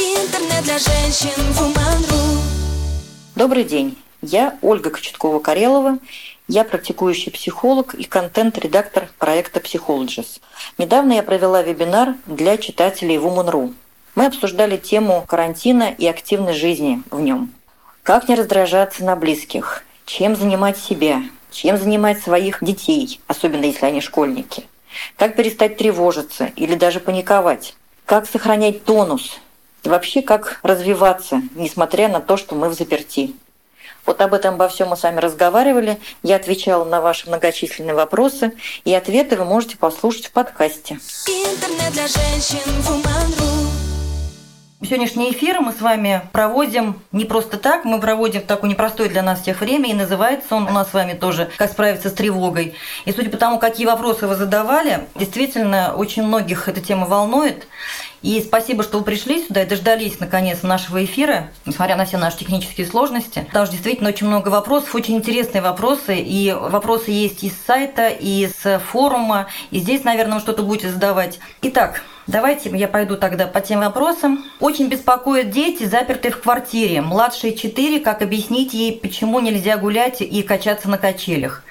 Интернет для женщин Woman.ru Добрый день. Я Ольга Кочеткова-Карелова. Я практикующий психолог и контент-редактор проекта Psychologist. Недавно я провела вебинар для читателей Woman.ru. Мы обсуждали тему карантина и активной жизни в нем. Как не раздражаться на близких, чем занимать себя, чем занимать своих детей, особенно если они школьники, как перестать тревожиться или даже паниковать, как сохранять тонус вообще как развиваться, несмотря на то, что мы в заперти. Вот об этом обо всем мы с вами разговаривали. Я отвечала на ваши многочисленные вопросы, и ответы вы можете послушать в подкасте. Интернет для женщин Сегодняшний эфир мы с вами проводим не просто так, мы проводим в такое непростое для нас всех время, и называется он у нас с вами тоже «Как справиться с тревогой». И судя по тому, какие вопросы вы задавали, действительно, очень многих эта тема волнует. И спасибо, что вы пришли сюда и дождались, наконец, нашего эфира, несмотря на все наши технические сложности. Потому что действительно очень много вопросов, очень интересные вопросы. И вопросы есть из сайта, и из форума. И здесь, наверное, что-то будете задавать. Итак, Давайте я пойду тогда по тем вопросам. Очень беспокоят дети, запертые в квартире. Младшие 4, как объяснить ей, почему нельзя гулять и качаться на качелях?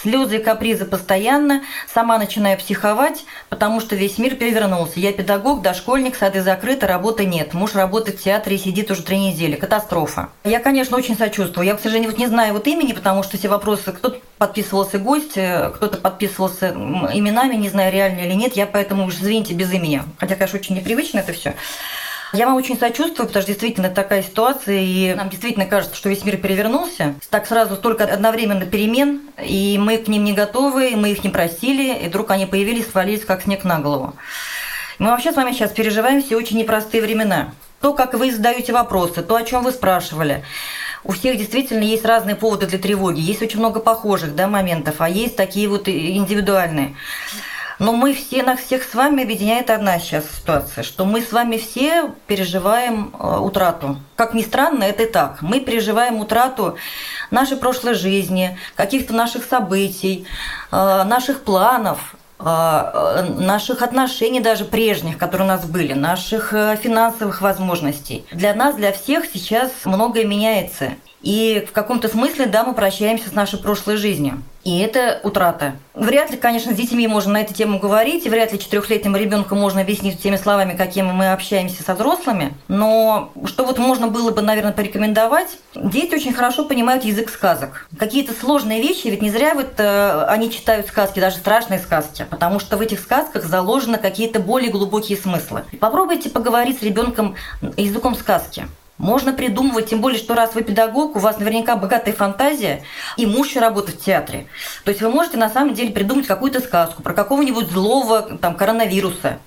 Слезы и капризы постоянно. Сама начинаю психовать, потому что весь мир перевернулся. Я педагог, дошкольник, сады закрыты, работы нет. Муж работает в театре и сидит уже три недели. Катастрофа. Я, конечно, очень сочувствую. Я, к сожалению, вот не знаю вот имени, потому что все вопросы... Кто-то подписывался гость, э, кто-то подписывался именами, не знаю, реально или нет. Я поэтому уж, извините, без имени. Хотя, конечно, очень непривычно это все. Я вам очень сочувствую, потому что действительно такая ситуация, и нам действительно кажется, что весь мир перевернулся. Так сразу столько одновременно перемен, и мы к ним не готовы, мы их не просили, и вдруг они появились, свалились как снег на голову. Мы вообще с вами сейчас переживаем все очень непростые времена. То, как вы задаете вопросы, то, о чем вы спрашивали. У всех действительно есть разные поводы для тревоги. Есть очень много похожих да, моментов, а есть такие вот индивидуальные. Но мы все, нас всех с вами объединяет одна сейчас ситуация, что мы с вами все переживаем э, утрату. Как ни странно, это и так. Мы переживаем утрату нашей прошлой жизни, каких-то наших событий, э, наших планов, э, наших отношений даже прежних, которые у нас были, наших финансовых возможностей. Для нас, для всех сейчас многое меняется. И в каком-то смысле, да, мы прощаемся с нашей прошлой жизнью. И это утрата. Вряд ли, конечно, с детьми можно на эту тему говорить, и вряд ли четырехлетнему ребенку можно объяснить теми словами, какими мы общаемся со взрослыми. Но что вот можно было бы, наверное, порекомендовать, дети очень хорошо понимают язык сказок. Какие-то сложные вещи, ведь не зря вот э, они читают сказки, даже страшные сказки, потому что в этих сказках заложены какие-то более глубокие смыслы. Попробуйте поговорить с ребенком языком сказки. Можно придумывать, тем более, что раз вы педагог, у вас наверняка богатая фантазия, и муж еще работает в театре. То есть вы можете на самом деле придумать какую-то сказку про какого-нибудь злого там, коронавируса.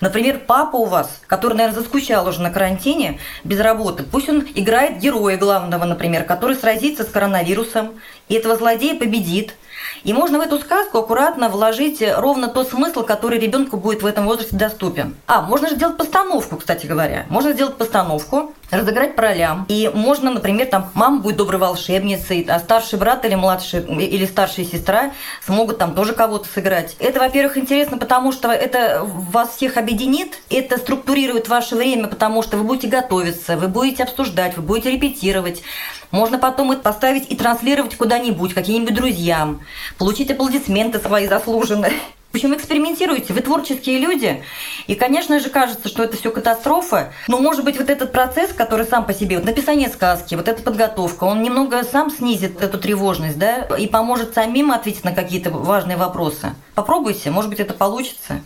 Например, папа у вас, который, наверное, заскучал уже на карантине, без работы, пусть он играет героя главного, например, который сразится с коронавирусом, и этого злодея победит – и можно в эту сказку аккуратно вложить ровно тот смысл, который ребенку будет в этом возрасте доступен. А, можно же сделать постановку, кстати говоря. Можно сделать постановку, разыграть по ролям. И можно, например, там мама будет доброй волшебницей, а старший брат или младший или старшая сестра смогут там тоже кого-то сыграть. Это, во-первых, интересно, потому что это вас всех объединит, это структурирует ваше время, потому что вы будете готовиться, вы будете обсуждать, вы будете репетировать. Можно потом это поставить и транслировать куда-нибудь, каким-нибудь друзьям, получить аплодисменты свои заслуженные. В общем, экспериментируйте, вы творческие люди, и, конечно же, кажется, что это все катастрофа, но, может быть, вот этот процесс, который сам по себе, вот написание сказки, вот эта подготовка, он немного сам снизит эту тревожность, да, и поможет самим ответить на какие-то важные вопросы. Попробуйте, может быть, это получится.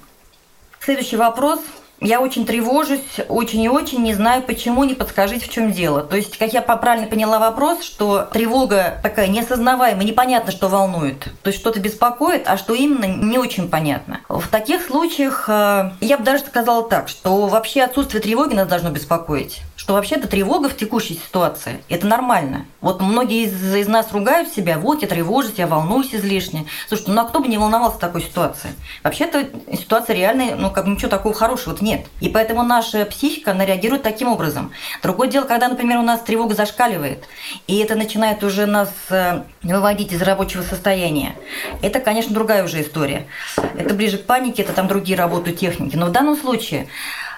Следующий вопрос – я очень тревожусь, очень и очень не знаю, почему, не подскажите, в чем дело. То есть, как я правильно поняла вопрос, что тревога такая неосознаваемая, непонятно, что волнует. То есть, что-то беспокоит, а что именно, не очень понятно. В таких случаях э, я бы даже сказала так, что вообще отсутствие тревоги нас должно беспокоить что вообще-то тревога в текущей ситуации – это нормально. Вот многие из, из нас ругают себя, вот я тревожусь, я волнуюсь излишне. Слушайте, ну а кто бы не волновался в такой ситуации? Вообще-то ситуация реальная, ну как ничего такого хорошего нет. И поэтому наша психика, она реагирует таким образом. Другое дело, когда, например, у нас тревога зашкаливает, и это начинает уже нас э, выводить из рабочего состояния. Это, конечно, другая уже история. Это ближе к панике, это там другие работают техники. Но в данном случае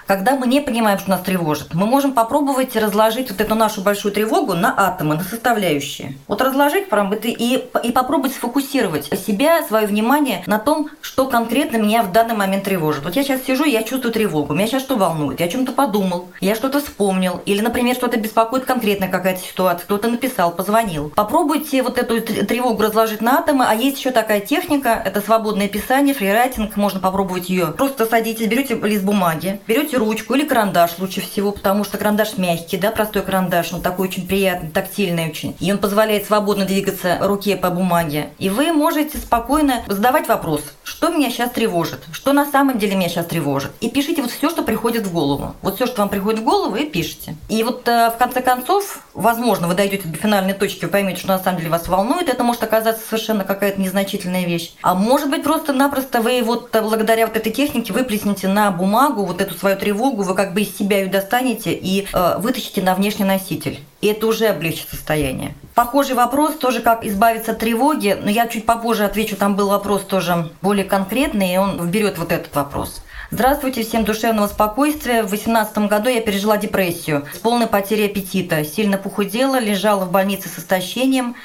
когда мы не понимаем, что нас тревожит, мы можем попробовать разложить вот эту нашу большую тревогу на атомы, на составляющие. Вот разложить прям это и, и попробовать сфокусировать себя, свое внимание на том, что конкретно меня в данный момент тревожит. Вот я сейчас сижу, я чувствую тревогу, меня сейчас что волнует, я о чем-то подумал, я что-то вспомнил, или, например, что-то беспокоит конкретно какая-то ситуация, кто-то написал, позвонил. Попробуйте вот эту тревогу разложить на атомы, а есть еще такая техника, это свободное писание, фрирайтинг, можно попробовать ее. Просто садитесь, берете лист бумаги, берете ручку или карандаш лучше всего, потому что карандаш мягкий, да, простой карандаш, он такой очень приятный, тактильный очень. И он позволяет свободно двигаться руке по бумаге. И вы можете спокойно задавать вопрос, что меня сейчас тревожит, что на самом деле меня сейчас тревожит. И пишите вот все, что приходит в голову. Вот все, что вам приходит в голову, и пишите. И вот э, в конце концов, возможно, вы дойдете до финальной точки, вы поймете, что на самом деле вас волнует. Это может оказаться совершенно какая-то незначительная вещь. А может быть, просто-напросто вы вот э, благодаря вот этой технике выплеснете на бумагу вот эту свою тревогу, вы как бы из себя ее достанете и э, вытащите на внешний носитель. И это уже облегчит состояние. Похожий вопрос тоже, как избавиться от тревоги, но я чуть попозже отвечу, там был вопрос тоже более конкретный, и он берет вот этот вопрос. Здравствуйте, всем душевного спокойствия. В 2018 году я пережила депрессию с полной потерей аппетита. Сильно похудела, лежала в больнице с истощением.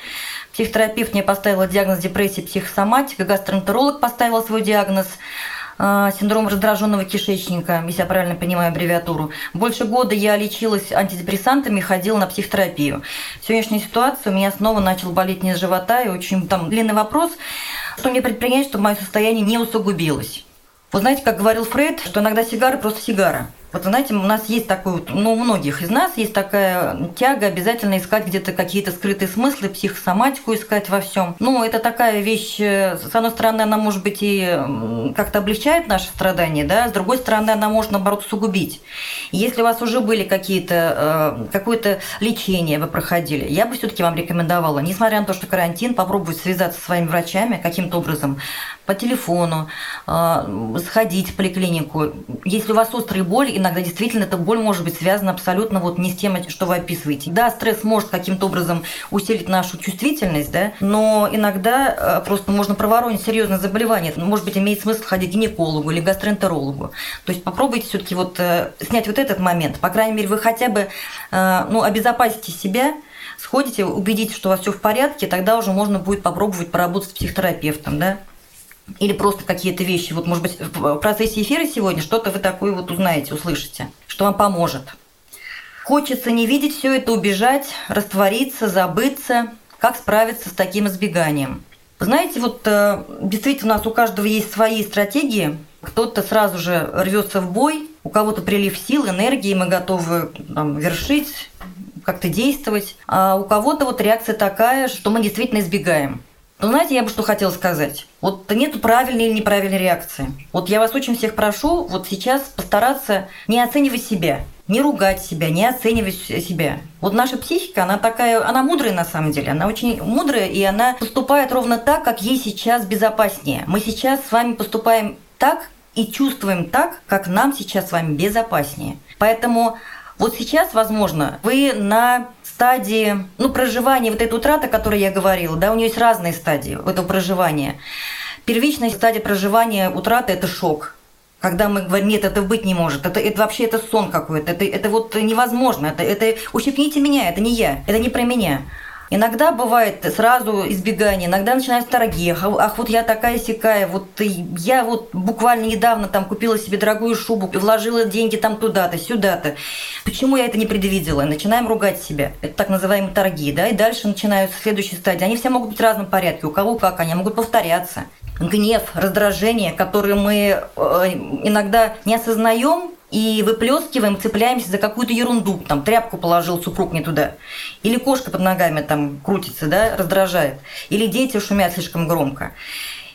Психотерапевт мне поставила диагноз депрессии психосоматика, гастроэнтеролог поставил свой диагноз синдром раздраженного кишечника, если я правильно понимаю аббревиатуру. Больше года я лечилась антидепрессантами, ходила на психотерапию. В сегодняшней ситуации у меня снова начал болеть низ живота, и очень там длинный вопрос, что мне предпринять, чтобы мое состояние не усугубилось. Вы знаете, как говорил Фрейд, что иногда сигара просто сигара. Вот, знаете, у нас есть такой, ну, у многих из нас есть такая тяга обязательно искать где-то какие-то скрытые смыслы, психосоматику искать во всем. Ну, это такая вещь, э, с одной стороны, она, может быть, и как-то облегчает наши страдания, да, с другой стороны, она может, наоборот, усугубить. Если у вас уже были какие-то, э, какое-то лечение вы проходили, я бы все таки вам рекомендовала, несмотря на то, что карантин, попробовать связаться со своими врачами каким-то образом, по телефону, э, сходить в поликлинику. Если у вас острые боли, иногда действительно эта боль может быть связана абсолютно вот не с тем, что вы описываете. Да, стресс может каким-то образом усилить нашу чувствительность, да, но иногда э, просто можно проворонить серьезное заболевание. Может быть, имеет смысл ходить к гинекологу или гастроэнтерологу. То есть попробуйте все-таки вот э, снять вот этот момент. По крайней мере, вы хотя бы э, ну, обезопасите себя, сходите, убедитесь, что у вас все в порядке, тогда уже можно будет попробовать поработать с психотерапевтом, да или просто какие-то вещи. Вот, может быть, в процессе эфира сегодня что-то вы такое вот узнаете, услышите, что вам поможет. Хочется не видеть все это, убежать, раствориться, забыться. Как справиться с таким избеганием? Знаете, вот э, действительно у нас у каждого есть свои стратегии. Кто-то сразу же рвется в бой, у кого-то прилив сил, энергии, мы готовы там, вершить, как-то действовать. А у кого-то вот реакция такая, что мы действительно избегаем. Ну, знаете, я бы что хотела сказать. Вот нету правильной или неправильной реакции. Вот я вас очень всех прошу вот сейчас постараться не оценивать себя, не ругать себя, не оценивать себя. Вот наша психика, она такая, она мудрая на самом деле, она очень мудрая, и она поступает ровно так, как ей сейчас безопаснее. Мы сейчас с вами поступаем так и чувствуем так, как нам сейчас с вами безопаснее. Поэтому вот сейчас, возможно, вы на стадии, ну, проживания вот этой утраты, о которой я говорила, да, у нее есть разные стадии этого проживания. Первичная стадия проживания утраты – это шок. Когда мы говорим, нет, это быть не может, это, это вообще это сон какой-то, это, это вот невозможно, это, это ущипните меня, это не я, это не про меня. Иногда бывает сразу избегание, иногда начинают торги. Ах, вот я такая сякая, вот я вот буквально недавно там купила себе дорогую шубу, вложила деньги там туда-то, сюда-то. Почему я это не предвидела? Начинаем ругать себя. Это так называемые торги, да, и дальше начинаются следующие стадии. Они все могут быть в разном порядке, у кого как, они могут повторяться. Гнев, раздражение, которые мы э, иногда не осознаем, и выплескиваем, цепляемся за какую-то ерунду. Там тряпку положил супруг не туда. Или кошка под ногами там крутится, да, раздражает. Или дети шумят слишком громко.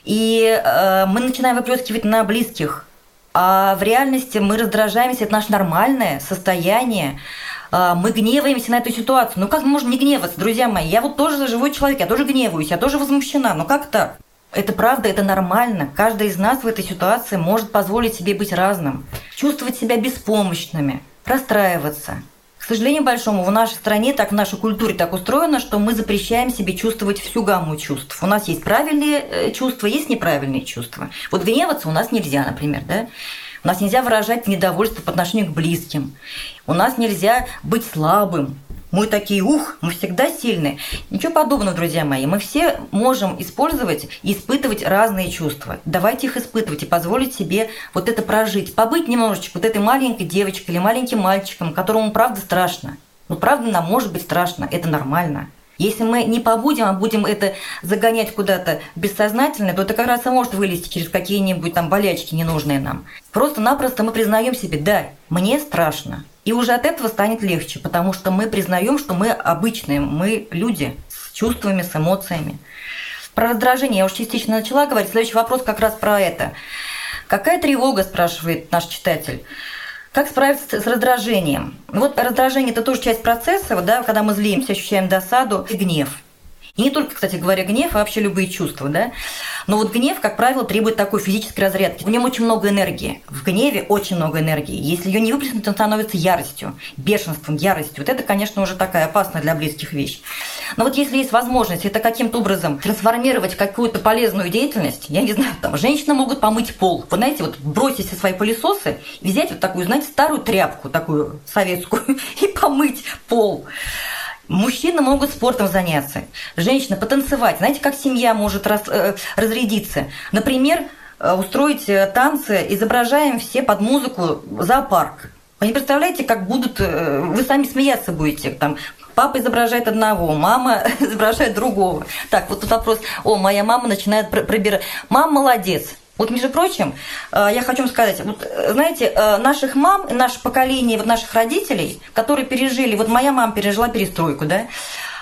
И э, мы начинаем выплескивать на близких. А в реальности мы раздражаемся, это наше нормальное состояние. Э, мы гневаемся на эту ситуацию. Ну как можем не гневаться, друзья мои? Я вот тоже живой человек, я тоже гневаюсь, я тоже возмущена. Ну как так? Это правда, это нормально. Каждый из нас в этой ситуации может позволить себе быть разным, чувствовать себя беспомощными, расстраиваться. К сожалению большому, в нашей стране, так в нашей культуре так устроено, что мы запрещаем себе чувствовать всю гамму чувств. У нас есть правильные э, чувства, есть неправильные чувства. Вот гневаться у нас нельзя, например, да? У нас нельзя выражать недовольство по отношению к близким. У нас нельзя быть слабым. Мы такие, ух, мы всегда сильные. Ничего подобного, друзья мои. Мы все можем использовать и испытывать разные чувства. Давайте их испытывать и позволить себе вот это прожить. Побыть немножечко вот этой маленькой девочкой или маленьким мальчиком, которому правда страшно. Ну, правда, нам может быть страшно, это нормально. Если мы не побудем, а будем это загонять куда-то бессознательно, то это как раз и может вылезти через какие-нибудь там болячки ненужные нам. Просто-напросто мы признаем себе, да, мне страшно. И уже от этого станет легче, потому что мы признаем, что мы обычные, мы люди с чувствами, с эмоциями. Про раздражение я уже частично начала говорить. Следующий вопрос как раз про это. Какая тревога, спрашивает наш читатель. Как справиться с раздражением? Вот раздражение – это тоже часть процесса, да, когда мы злимся, ощущаем досаду и гнев. И не только, кстати говоря, гнев, а вообще любые чувства, да. Но вот гнев, как правило, требует такой физической разрядки. В нем очень много энергии. В гневе очень много энергии. Если ее не выплеснуть, он становится яростью, бешенством, яростью. Вот это, конечно, уже такая опасная для близких вещь. Но вот если есть возможность это каким-то образом трансформировать какую-то полезную деятельность, я не знаю, там, женщины могут помыть пол. Вы знаете, вот бросить свои пылесосы, взять вот такую, знаете, старую тряпку, такую советскую, и помыть пол. Мужчины могут спортом заняться, женщина потанцевать. Знаете, как семья может раз, э, разрядиться? Например, э, устроить э, танцы, изображаем все под музыку зоопарк. Вы не представляете, как будут... Э, вы сами смеяться будете. Там, папа изображает одного, мама изображает другого. Так, вот тут вопрос. О, моя мама начинает пробирать. Мама молодец. Вот, между прочим, э, я хочу вам сказать, вот, э, знаете, э, наших мам, наше поколение, вот наших родителей, которые пережили, вот моя мама пережила перестройку, да,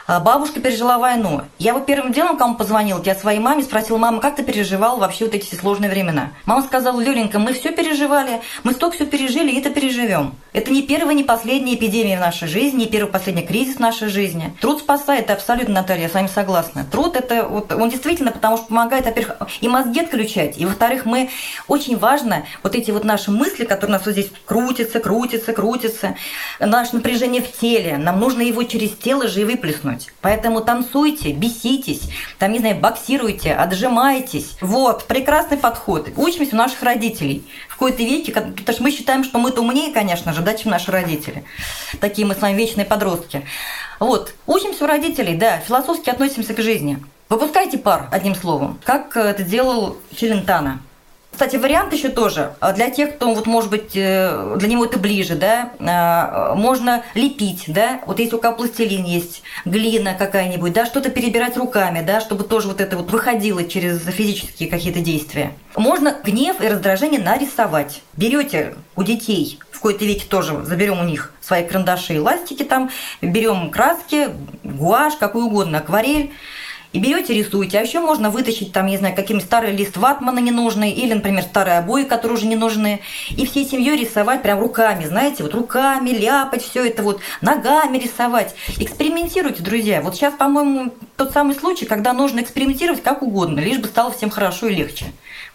бабушка пережила войну. Я вот первым делом, кому позвонила, я своей маме спросила, мама, как ты переживал вообще вот эти сложные времена? Мама сказала, Люленька, мы все переживали, мы столько все пережили, и это переживем. Это не первая, не последняя эпидемия в нашей жизни, не первый, последний кризис в нашей жизни. Труд спасает, абсолютно, Наталья, я с вами согласна. Труд это вот, он действительно, потому что помогает, во-первых, и мозги отключать, и во-вторых, мы очень важно вот эти вот наши мысли, которые у нас вот здесь крутятся, крутятся, крутятся, наше напряжение в теле, нам нужно его через тело же и выплеснуть вытянуть. Поэтому танцуйте, беситесь, там, не знаю, боксируйте, отжимайтесь. Вот, прекрасный подход. Учимся у наших родителей. В какой-то веке, потому что мы считаем, что мы-то умнее, конечно же, да, чем наши родители. Такие мы с вами вечные подростки. Вот, учимся у родителей, да, философски относимся к жизни. Выпускайте пар, одним словом, как это делал Челентано. Кстати, вариант еще тоже. А для тех, кто, вот, может быть, э, для него это ближе, да, а, можно лепить, да, вот если у кого пластилин есть, глина какая-нибудь, да, что-то перебирать руками, да, чтобы тоже вот это вот выходило через физические какие-то действия. Можно гнев и раздражение нарисовать. Берете у детей в какой-то веке тоже заберем у них свои карандаши и ластики там, берем краски, гуашь, какую угодно, акварель, и берете, рисуете. А еще можно вытащить там, не знаю, каким-нибудь старый лист ватмана ненужный, или, например, старые обои, которые уже не нужны, и всей семьей рисовать прям руками, знаете, вот руками ляпать все это вот, ногами рисовать. Экспериментируйте, друзья. Вот сейчас, по-моему, тот самый случай, когда нужно экспериментировать как угодно, лишь бы стало всем хорошо и легче.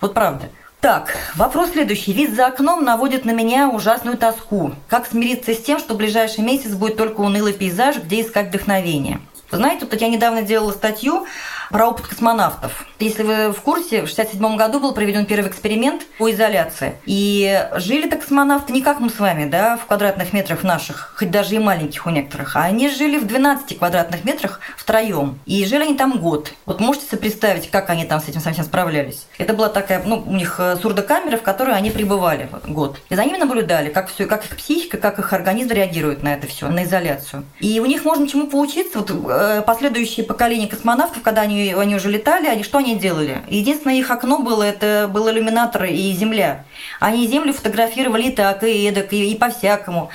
Вот правда. Так, вопрос следующий. Вид за окном наводит на меня ужасную тоску. Как смириться с тем, что ближайший месяц будет только унылый пейзаж, где искать вдохновение? Знаете, вот я недавно делала статью про опыт космонавтов. Если вы в курсе, в 1967 году был проведен первый эксперимент по изоляции. И жили-то космонавты не как мы с вами, да, в квадратных метрах наших, хоть даже и маленьких у некоторых, а они жили в 12 квадратных метрах втроем. И жили они там год. Вот можете себе представить, как они там с этим совсем справлялись? Это была такая, ну, у них э, сурдокамера, в которой они пребывали год. И за ними наблюдали, как все, как их психика, как их организм реагирует на это все, на изоляцию. И у них можно чему поучиться. Вот э, последующие поколения космонавтов, когда они они, уже летали, они что они делали? Единственное их окно было, это был иллюминатор и земля. Они землю фотографировали и так, и эдак, и, и по-всякому.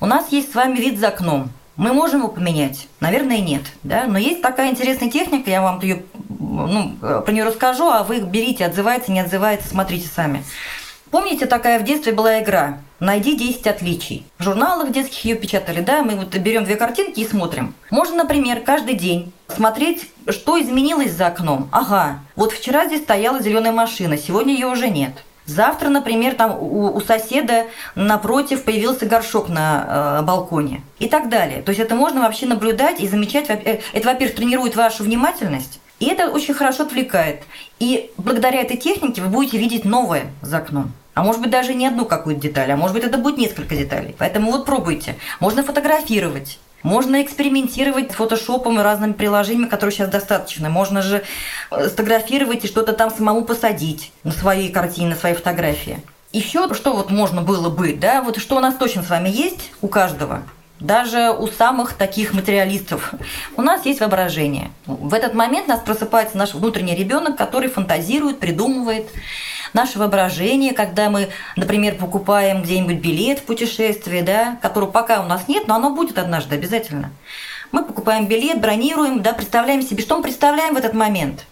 У нас есть с вами вид за окном. Мы можем его поменять? Наверное, нет. Да? Но есть такая интересная техника, я вам ее, ну, про нее расскажу, а вы берите, отзывается, не отзывается, смотрите сами. Помните, такая в детстве была игра «Найди 10 отличий». В журналах детских ее печатали, да, мы вот берем две картинки и смотрим. Можно, например, каждый день смотреть, что изменилось за окном. Ага, вот вчера здесь стояла зеленая машина, сегодня ее уже нет. Завтра, например, там у, у соседа напротив появился горшок на э, балконе и так далее. То есть это можно вообще наблюдать и замечать. Э, это, во-первых, тренирует вашу внимательность, и это очень хорошо отвлекает. И благодаря этой технике вы будете видеть новое за окном. А может быть даже не одну какую-то деталь, а может быть это будет несколько деталей. Поэтому вот пробуйте. Можно фотографировать. Можно экспериментировать с фотошопом и разными приложениями, которые сейчас достаточно. Можно же э, сфотографировать и что-то там самому посадить на свои картины, на свои фотографии. Еще что вот можно было бы, да, вот что у нас точно с вами есть, у каждого, даже у самых таких материалистов, у нас есть воображение. В этот момент у нас просыпается наш внутренний ребенок, который фантазирует, придумывает, наше воображение, когда мы, например, покупаем где-нибудь билет в путешествие, да, которого пока у нас нет, но оно будет однажды обязательно. Мы покупаем билет, бронируем, да, представляем себе, что мы представляем в этот момент.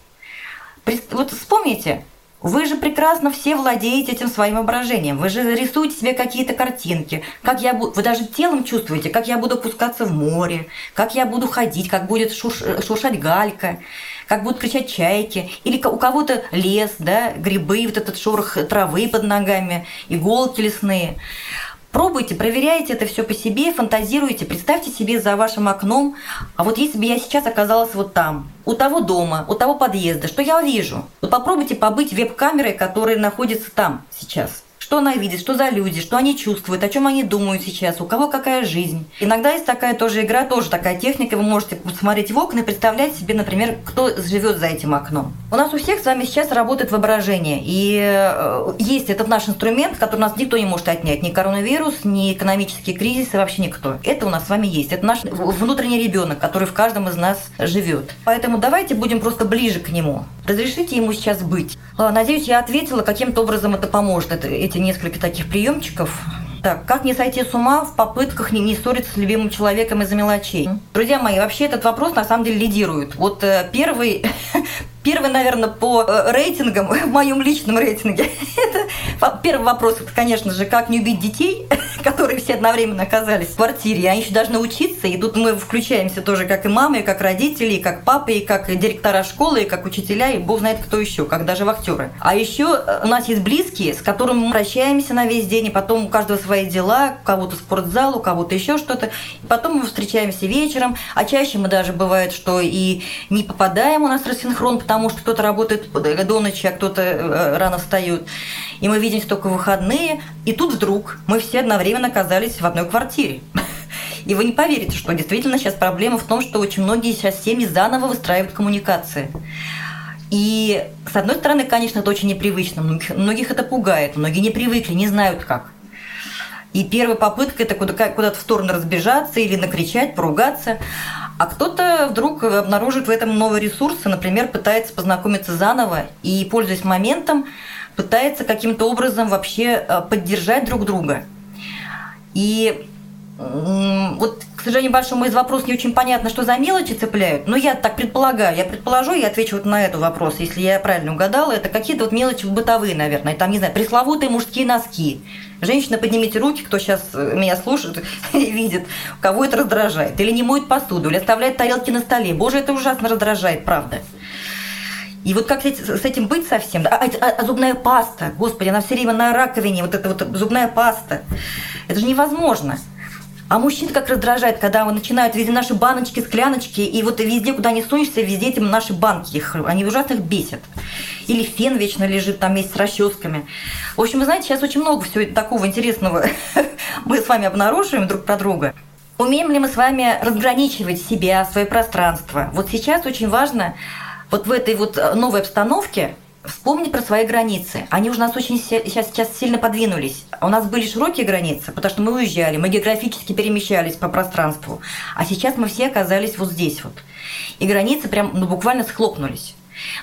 Вот вспомните, вы же прекрасно все владеете этим своим воображением. Вы же рисуете себе какие-то картинки. Как я буду, вы даже телом чувствуете, как я буду опускаться в море, как я буду ходить, как будет шуш, шуршать галька как будут кричать чайки, или у кого-то лес, да, грибы, вот этот шорох травы под ногами, иголки лесные. Пробуйте, проверяйте это все по себе, фантазируйте, представьте себе за вашим окном, а вот если бы я сейчас оказалась вот там, у того дома, у того подъезда, что я вижу? Вот попробуйте побыть веб-камерой, которая находится там сейчас что она видит, что за люди, что они чувствуют, о чем они думают сейчас, у кого какая жизнь. Иногда есть такая тоже игра, тоже такая техника, вы можете посмотреть в окна и представлять себе, например, кто живет за этим окном. У нас у всех с вами сейчас работает воображение, и э, есть этот наш инструмент, который нас никто не может отнять, ни коронавирус, ни экономический кризис, и вообще никто. Это у нас с вами есть, это наш внутренний ребенок, который в каждом из нас живет. Поэтому давайте будем просто ближе к нему. Разрешите ему сейчас быть. А, надеюсь, я ответила, каким-то образом это поможет, это, эти несколько таких приемчиков. Так, как не сойти с ума в попытках не, не ссориться с любимым человеком из-за мелочей? Друзья мои, вообще этот вопрос на самом деле лидирует. Вот э, первый Первый, наверное, по э, рейтингам, в моем личном рейтинге, это первый вопрос, конечно же, как не убить детей, которые все одновременно оказались в квартире. Они еще должны учиться, и тут мы включаемся тоже как и мамы, и как родители, и как папы, и как директора школы, и как учителя, и бог знает кто еще, как даже актеры. А еще э, у нас есть близкие, с которыми мы прощаемся на весь день, и потом у каждого свои дела, у кого-то спортзал, у кого-то еще что-то. И потом мы встречаемся вечером, а чаще мы даже бывает, что и не попадаем у нас рассинхрон, потому что кто-то работает до ночи, а кто-то э, рано встает. И мы видимся только в выходные, и тут вдруг мы все одновременно оказались в одной квартире. И вы не поверите, что действительно сейчас проблема в том, что очень многие сейчас семьи заново выстраивают коммуникации. И, с одной стороны, конечно, это очень непривычно. Многих, многих это пугает, многие не привыкли, не знают как. И первая попытка – это куда-то в сторону разбежаться или накричать, поругаться. А кто-то вдруг обнаружит в этом новый ресурс и, например, пытается познакомиться заново и, пользуясь моментом, пытается каким-то образом вообще э, поддержать друг друга. И вот, к сожалению, большому из вопросов не очень понятно, что за мелочи цепляют, но я так предполагаю, я предположу, я отвечу вот на этот вопрос, если я правильно угадала, это какие-то вот мелочи бытовые, наверное, там, не знаю, пресловутые мужские носки. Женщина, поднимите руки, кто сейчас э, меня слушает и видит, кого это раздражает. Или не моет посуду, или оставляет тарелки на столе. Боже, это ужасно раздражает, правда. И вот как с этим быть совсем? А, а, а зубная паста, господи, она все время на раковине, вот эта вот зубная паста. Это же невозможно. А мужчин как раздражает, когда начинают везде наши баночки, скляночки, и вот везде, куда не сунешься, везде эти наши банки, их, они ужасно их бесят. Или фен вечно лежит там вместе с расческами. В общем, вы знаете, сейчас очень много всего такого интересного мы с вами обнаруживаем друг про друга. Умеем ли мы с вами разграничивать себя, свое пространство? Вот сейчас очень важно вот в этой вот новой обстановке вспомнить про свои границы. Они уже нас очень сейчас, сейчас сильно подвинулись. У нас были широкие границы, потому что мы уезжали, мы географически перемещались по пространству. А сейчас мы все оказались вот здесь вот. И границы прям ну, буквально схлопнулись.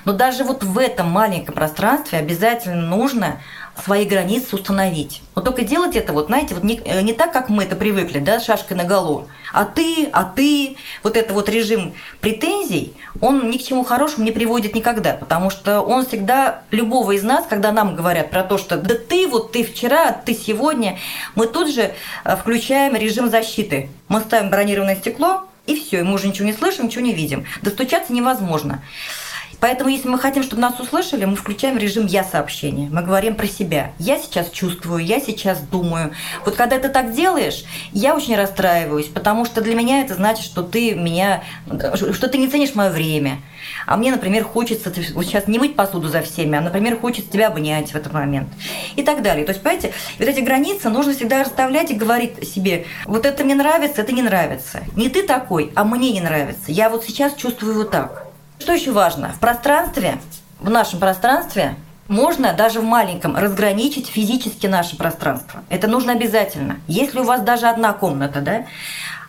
Но даже вот в этом маленьком пространстве обязательно нужно свои границы установить. Но только делать это, вот знаете, вот не, э, не так, как мы это привыкли, да, шашкой на голову. А ты, а ты, вот это вот режим претензий, он ни к чему хорошему не приводит никогда, потому что он всегда любого из нас, когда нам говорят про то, что да ты, вот ты вчера, ты сегодня, мы тут же э, включаем режим защиты. Мы ставим бронированное стекло, и все, и мы уже ничего не слышим, ничего не видим. Достучаться невозможно. Поэтому, если мы хотим, чтобы нас услышали, мы включаем режим «я» сообщения. Мы говорим про себя. Я сейчас чувствую, я сейчас думаю. Вот когда ты так делаешь, я очень расстраиваюсь, потому что для меня это значит, что ты меня, что ты не ценишь мое время. А мне, например, хочется вот сейчас не мыть посуду за всеми, а, например, хочется тебя обнять в этот момент. И так далее. То есть, понимаете, вот эти границы нужно всегда расставлять и говорить себе, вот это мне нравится, это не нравится. Не ты такой, а мне не нравится. Я вот сейчас чувствую вот так. Что еще важно? В пространстве, в нашем пространстве можно даже в маленьком разграничить физически наше пространство. Это нужно обязательно. Если у вас даже одна комната, да,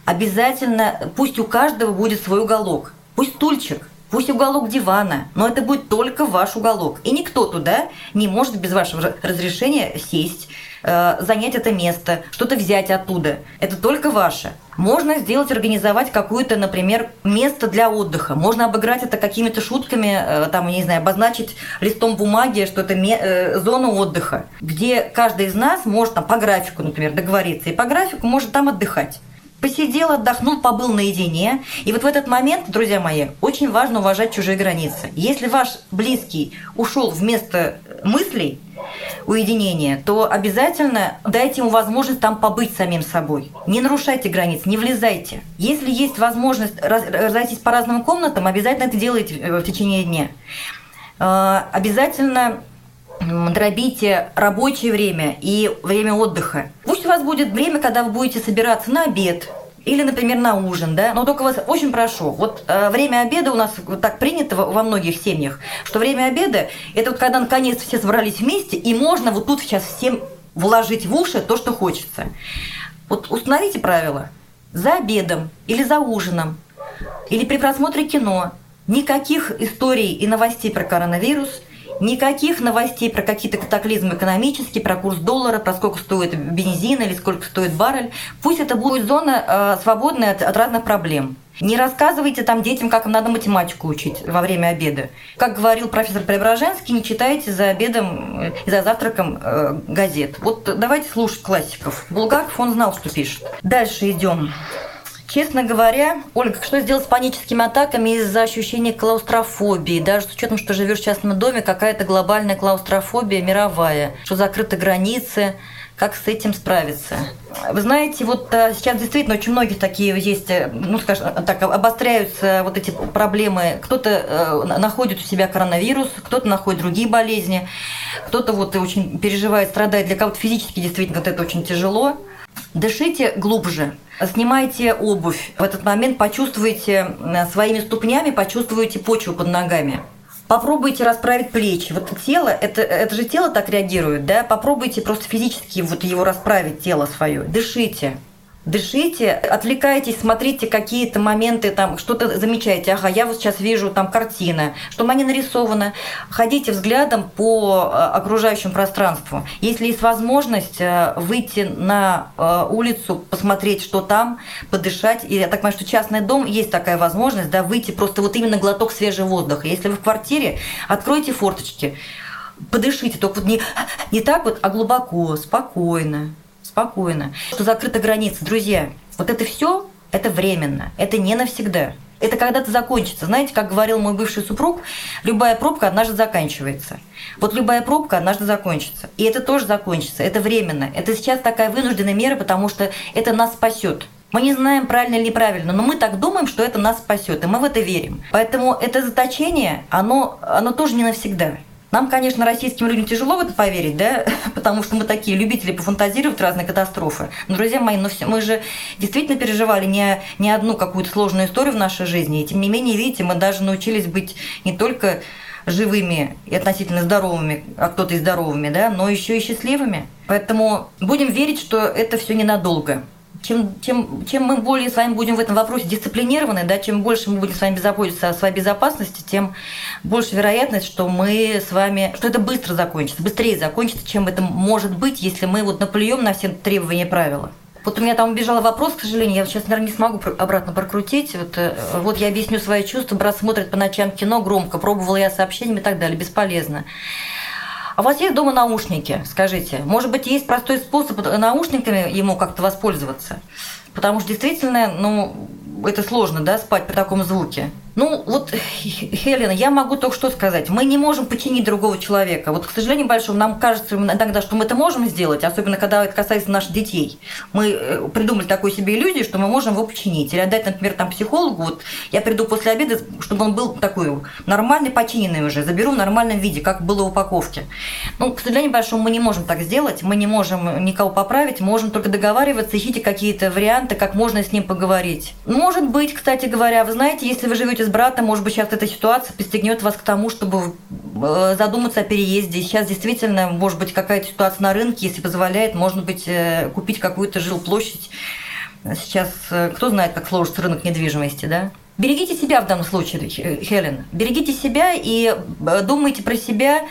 обязательно пусть у каждого будет свой уголок. Пусть стульчик, Пусть уголок дивана, но это будет только ваш уголок. И никто туда не может без вашего разрешения сесть, э, занять это место, что-то взять оттуда. Это только ваше. Можно сделать, организовать какое-то, например, место для отдыха. Можно обыграть это какими-то шутками, э, там, не знаю, обозначить листом бумаги, что это э, зона отдыха, где каждый из нас может там, по графику, например, договориться, и по графику может там отдыхать посидел, отдохнул, побыл наедине. И вот в этот момент, друзья мои, очень важно уважать чужие границы. Если ваш близкий ушел вместо мыслей, уединения, то обязательно дайте ему возможность там побыть самим собой. Не нарушайте границ, не влезайте. Если есть возможность разойтись по разным комнатам, обязательно это делайте в течение дня. А, обязательно дробите рабочее время и время отдыха. Пусть у вас будет время, когда вы будете собираться на обед, или, например, на ужин, да, но только вас очень прошу, вот э, время обеда у нас вот так принято во, многих семьях, что время обеда – это вот когда наконец все собрались вместе, и можно вот тут сейчас всем вложить в уши то, что хочется. Вот установите правила. За обедом или за ужином, или при просмотре кино никаких историй и новостей про коронавирус – Никаких новостей про какие-то катаклизмы экономические, про курс доллара, про сколько стоит бензин или сколько стоит баррель. Пусть это будет зона э, свободная от, от разных проблем. Не рассказывайте там детям, как им надо математику учить во время обеда. Как говорил профессор Преображенский, не читайте за обедом и э, за завтраком э, газет. Вот давайте слушать классиков. Булгаков, он знал, что пишет. Дальше идем. Честно говоря, Ольга, что сделать с паническими атаками из-за ощущения клаустрофобии? Даже с учетом, что живешь в частном доме, какая-то глобальная клаустрофобия мировая, что закрыты границы, как с этим справиться? Вы знаете, вот э, сейчас действительно очень многих такие есть, э, ну, скажем так, обостряются вот эти проблемы. Кто-то э, находит у себя коронавирус, кто-то находит другие болезни, кто-то вот очень переживает, страдает. Для кого-то физически действительно вот это очень тяжело. Дышите глубже, снимайте обувь. В этот момент почувствуйте э, своими ступнями, почувствуйте почву под ногами. Попробуйте расправить плечи. Вот тело, это, это же тело так реагирует, да? Попробуйте просто физически вот его расправить, тело свое. Дышите дышите, отвлекайтесь, смотрите какие-то моменты, там что-то замечаете. Ага, я вот сейчас вижу там картина, что они нарисованы. Ходите взглядом по э, окружающему пространству. Если есть возможность э, выйти на э, улицу, посмотреть, что там, подышать. И я так понимаю, что частный дом есть такая возможность, да, выйти просто вот именно глоток свежего воздуха. Если вы в квартире, откройте форточки, подышите, только вот не, не так вот, а глубоко, спокойно спокойно. Что закрыта граница, друзья, вот это все, это временно, это не навсегда. Это когда-то закончится. Знаете, как говорил мой бывший супруг, любая пробка однажды заканчивается. Вот любая пробка однажды закончится. И это тоже закончится. Это временно. Это сейчас такая вынужденная мера, потому что это нас спасет. Мы не знаем, правильно или неправильно, но мы так думаем, что это нас спасет, и мы в это верим. Поэтому это заточение, оно, оно тоже не навсегда. Нам, конечно, российским людям тяжело в это поверить, да, потому что мы такие любители пофантазировать разные катастрофы. Но, друзья мои, ну, мы же действительно переживали не, не одну какую-то сложную историю в нашей жизни. И тем не менее, видите, мы даже научились быть не только живыми и относительно здоровыми, а кто-то и здоровыми, да, но еще и счастливыми. Поэтому будем верить, что это все ненадолго чем, чем, чем мы более с вами будем в этом вопросе дисциплинированы, да, чем больше мы будем с вами заботиться о своей безопасности, тем больше вероятность, что мы с вами, что это быстро закончится, быстрее закончится, чем это может быть, если мы вот наплюем на все требования и правила. Вот у меня там убежал вопрос, к сожалению, я сейчас, наверное, не смогу обратно прокрутить. Вот, э, вот я объясню свои чувства. Брат смотрит по ночам кино громко, пробовала я сообщениями и так далее, бесполезно. А у вас есть дома наушники? Скажите. Может быть, есть простой способ наушниками ему как-то воспользоваться? Потому что действительно, ну, это сложно, да, спать при таком звуке. Ну, вот, Хелена, я могу только что сказать. Мы не можем починить другого человека. Вот, к сожалению большому, нам кажется иногда, что мы это можем сделать, особенно когда это касается наших детей. Мы э, придумали такую себе иллюзию, что мы можем его починить. Или отдать, например, там психологу. Вот я приду после обеда, чтобы он был такой нормальный, починенный уже. Заберу в нормальном виде, как было в упаковке. Ну, к сожалению большому, мы не можем так сделать. Мы не можем никого поправить. Можем только договариваться, ищите какие-то варианты, как можно с ним поговорить. Может быть, кстати говоря, вы знаете, если вы живете с братом, может быть, сейчас эта ситуация подстегнет вас к тому, чтобы э, задуматься о переезде. Сейчас действительно, может быть, какая-то ситуация на рынке, если позволяет, можно быть, э, купить какую-то жилплощадь. Сейчас э, кто знает, как сложится рынок недвижимости, да? Берегите себя в данном случае, Хелен. Берегите себя и думайте про себя.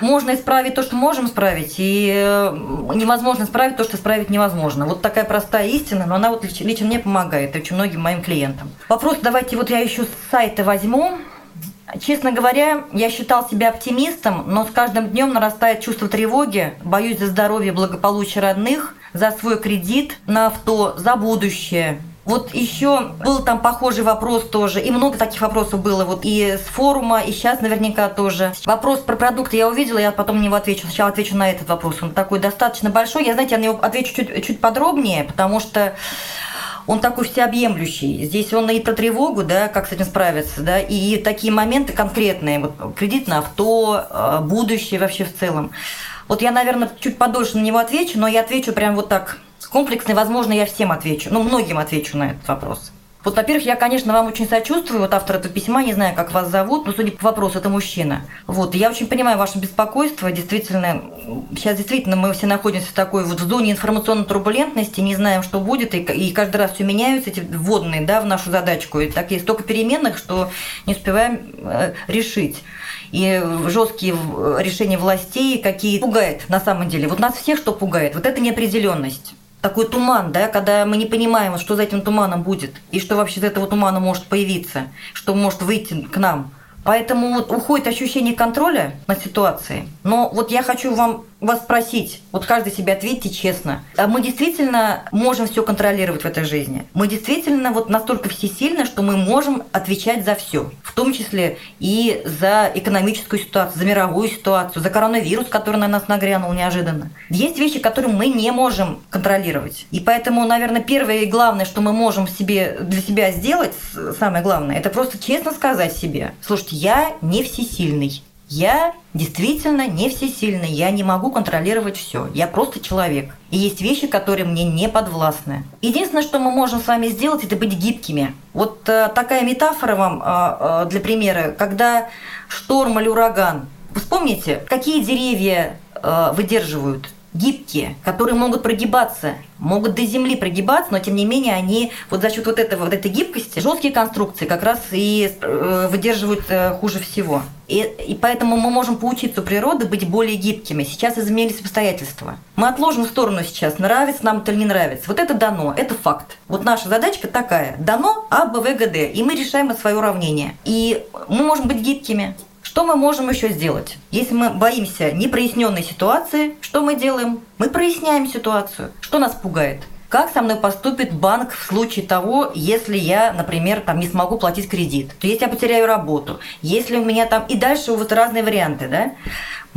Можно исправить то, что можем исправить, и невозможно исправить то, что исправить невозможно. Вот такая простая истина, но она вот лично мне помогает, и очень многим моим клиентам. Вопрос давайте вот я еще с сайта возьму. Честно говоря, я считал себя оптимистом, но с каждым днем нарастает чувство тревоги, боюсь за здоровье благополучие родных, за свой кредит на авто, за будущее. Вот еще был там похожий вопрос тоже, и много таких вопросов было вот и с форума, и сейчас наверняка тоже. Вопрос про продукты я увидела, я потом на него отвечу. Сначала отвечу на этот вопрос, он такой достаточно большой. Я, знаете, я на него отвечу чуть, чуть подробнее, потому что он такой всеобъемлющий. Здесь он и про тревогу, да, как с этим справиться, да, и такие моменты конкретные, вот кредит на авто, э, будущее вообще в целом. Вот я, наверное, чуть подольше на него отвечу, но я отвечу прям вот так комплексно, и, возможно, я всем отвечу, ну, многим отвечу на этот вопрос. Вот, во-первых, я, конечно, вам очень сочувствую, вот автор этого письма, не знаю, как вас зовут, но, судя по вопросу, это мужчина. Вот, я очень понимаю ваше беспокойство, действительно, сейчас действительно мы все находимся в такой вот зоне информационной турбулентности, не знаем, что будет, и, и каждый раз все меняются, эти вводные, да, в нашу задачку, и так есть столько переменных, что не успеваем э, решить и жесткие решения властей какие пугает на самом деле. Вот нас всех что пугает? Вот это неопределенность такой туман, да, когда мы не понимаем, что за этим туманом будет, и что вообще из этого тумана может появиться, что может выйти к нам. Поэтому вот уходит ощущение контроля над ситуацией. Но вот я хочу вам вас спросить, вот каждый себе ответьте честно, а мы действительно можем все контролировать в этой жизни? Мы действительно вот настолько всесильны, что мы можем отвечать за все, в том числе и за экономическую ситуацию, за мировую ситуацию, за коронавирус, который на нас нагрянул неожиданно. Есть вещи, которые мы не можем контролировать. И поэтому, наверное, первое и главное, что мы можем себе, для себя сделать, самое главное, это просто честно сказать себе, слушайте, я не всесильный. Я действительно не всесильный, я не могу контролировать все. Я просто человек. И есть вещи, которые мне не подвластны. Единственное, что мы можем с вами сделать, это быть гибкими. Вот э, такая метафора вам э, э, для примера, когда шторм или ураган. Вспомните, какие деревья э, выдерживают гибкие, которые могут прогибаться, могут до земли прогибаться, но тем не менее они вот за счет вот этого вот этой гибкости жесткие конструкции как раз и э, выдерживают э, хуже всего. И, и поэтому мы можем поучиться у природы быть более гибкими. Сейчас изменились обстоятельства. Мы отложим в сторону сейчас, нравится нам это или не нравится. Вот это дано, это факт. Вот наша задачка такая. Дано А, Б, В, Г, Д. И мы решаем свое уравнение. И мы можем быть гибкими. Что мы можем еще сделать? Если мы боимся непроясненной ситуации, что мы делаем? Мы проясняем ситуацию. Что нас пугает? Как со мной поступит банк в случае того, если я, например, там не смогу платить кредит, если я потеряю работу, если у меня там и дальше вот разные варианты, да?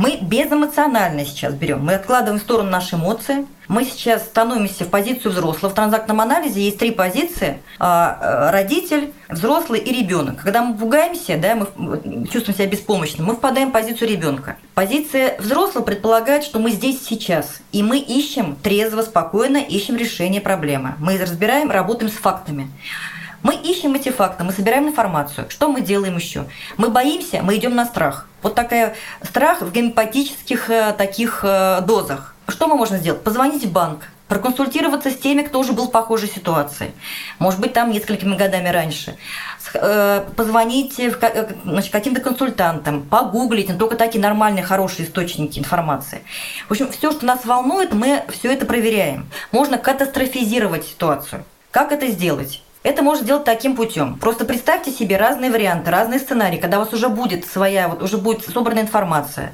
Мы безэмоционально сейчас берем, мы откладываем в сторону наши эмоции, мы сейчас становимся в позицию взрослого. В транзактном анализе есть три позиции. А, э, родитель, взрослый и ребенок. Когда мы пугаемся, да, мы чувствуем себя беспомощным, мы впадаем в позицию ребенка. Позиция взрослого предполагает, что мы здесь сейчас, и мы ищем трезво, спокойно, ищем решение проблемы. Мы разбираем, работаем с фактами. Мы ищем эти факты, мы собираем информацию. Что мы делаем еще? Мы боимся, мы идем на страх. Вот такая страх в гомеопатических э, таких э, дозах. Что мы можем сделать? Позвонить в банк, проконсультироваться с теми, кто уже был в похожей ситуации. Может быть, там несколькими годами раньше. Э, позвонить значит, каким-то консультантам, погуглить, но только такие нормальные, хорошие источники информации. В общем, все, что нас волнует, мы все это проверяем. Можно катастрофизировать ситуацию. Как это сделать? Это можно сделать таким путем. Просто представьте себе разные варианты, разные сценарии, когда у вас уже будет своя, вот уже будет собрана информация.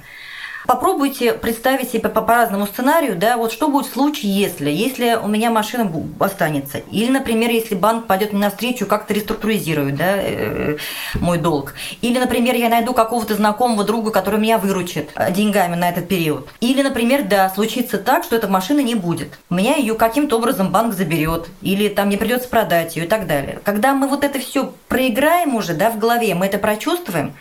Попробуйте представить себе по, по разному сценарию, да, вот что будет в случае, если, если у меня машина останется, или, например, если банк пойдет мне навстречу, как-то реструктуризирует, да, э, мой долг, или, например, я найду какого-то знакомого друга, который меня выручит э, деньгами на этот период, или, например, да, случится так, что эта машина не будет, у меня ее каким-то образом банк заберет, или там не придется продать ее и так далее. Когда мы вот это все проиграем уже, да, в голове, мы это прочувствуем,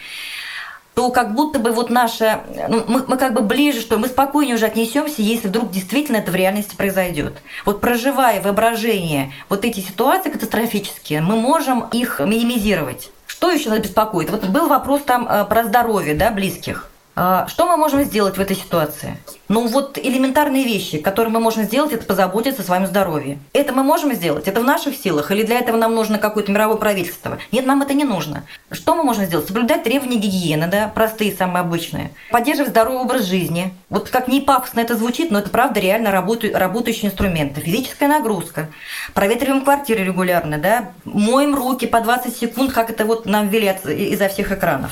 то как будто бы вот наша, ну, мы, мы как бы ближе, что мы спокойнее уже отнесемся, если вдруг действительно это в реальности произойдет. Вот проживая воображение вот эти ситуации катастрофические, мы можем их минимизировать. Что еще нас беспокоит? Вот был вопрос там э, про здоровье, да, близких. А, что мы можем сделать в этой ситуации? Ну вот элементарные вещи, которые мы можем сделать, это позаботиться о своем здоровье. Это мы можем сделать? Это в наших силах? Или для этого нам нужно какое-то мировое правительство? Нет, нам это не нужно. Что мы можем сделать? Соблюдать требования гигиены, да, простые, самые обычные. Поддерживать здоровый образ жизни. Вот как не пафосно это звучит, но это правда реально работающий работающие инструменты. Физическая нагрузка. Проветриваем квартиры регулярно, да. Моем руки по 20 секунд, как это вот нам ввели изо всех экранов.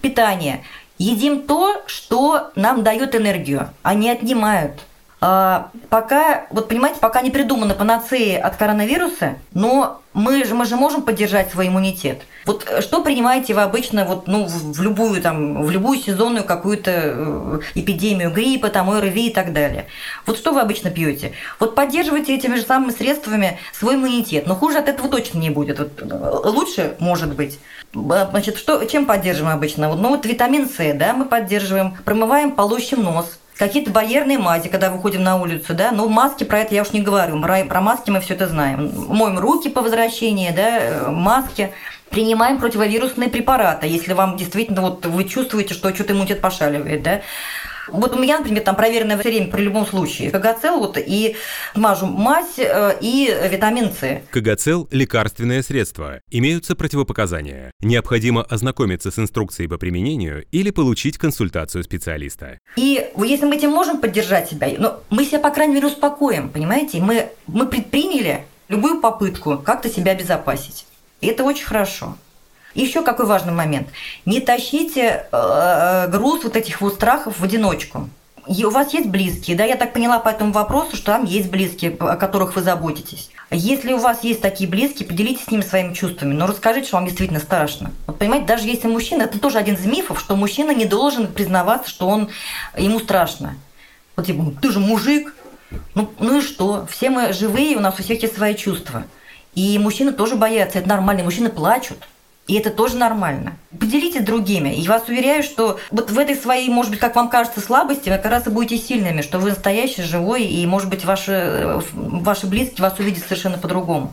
Питание едим то, что нам дает энергию, а не отнимают. А, пока, вот понимаете, пока не придумана панацея от коронавируса, но мы же, мы же можем поддержать свой иммунитет. Вот э, что принимаете вы обычно вот, ну, в любую, там, в любую сезонную какую-то э, эпидемию гриппа, там, ОРВИ и так далее? Вот что вы обычно пьете? Вот поддерживайте этими же самыми средствами свой иммунитет. Но хуже от этого точно не будет. Вот, э, лучше, может быть. Значит, что, чем поддерживаем обычно? Ну, вот витамин С, да, мы поддерживаем, промываем, полощем нос, какие-то барьерные мази, когда выходим на улицу, да, но маски про это я уж не говорю, про, маски мы все это знаем. Моем руки по возвращении, да, маски, принимаем противовирусные препараты, если вам действительно вот вы чувствуете, что что-то иммунитет пошаливает, да. Вот у меня, например, там проверенное время при любом случае. Кагацел вот и мажу мазь э, и витамин С. Кагацел – лекарственное средство. Имеются противопоказания. Необходимо ознакомиться с инструкцией по применению или получить консультацию специалиста. И если мы этим можем поддержать себя, ну, мы себя, по крайней мере, успокоим, понимаете? Мы, мы предприняли любую попытку как-то себя обезопасить. И это очень хорошо. Еще какой важный момент. Не тащите э, э, груз вот этих вот страхов в одиночку. И у вас есть близкие, да, я так поняла по этому вопросу, что там есть близкие, о которых вы заботитесь. Если у вас есть такие близкие, поделитесь с ними своими чувствами, но расскажите, что вам действительно страшно. Вот понимаете, даже если мужчина, это тоже один из мифов, что мужчина не должен признаваться, что он, ему страшно. Вот типа, ты же мужик, ну, ну и что? Все мы живые, у нас у всех есть свои чувства. И мужчины тоже боятся, это нормально, мужчины плачут. И это тоже нормально. Поделитесь другими. И вас уверяю, что вот в этой своей, может быть, как вам кажется, слабости, вы как раз и будете сильными, что вы настоящий, живой, и, может быть, ваши, ваши близкие вас увидят совершенно по-другому.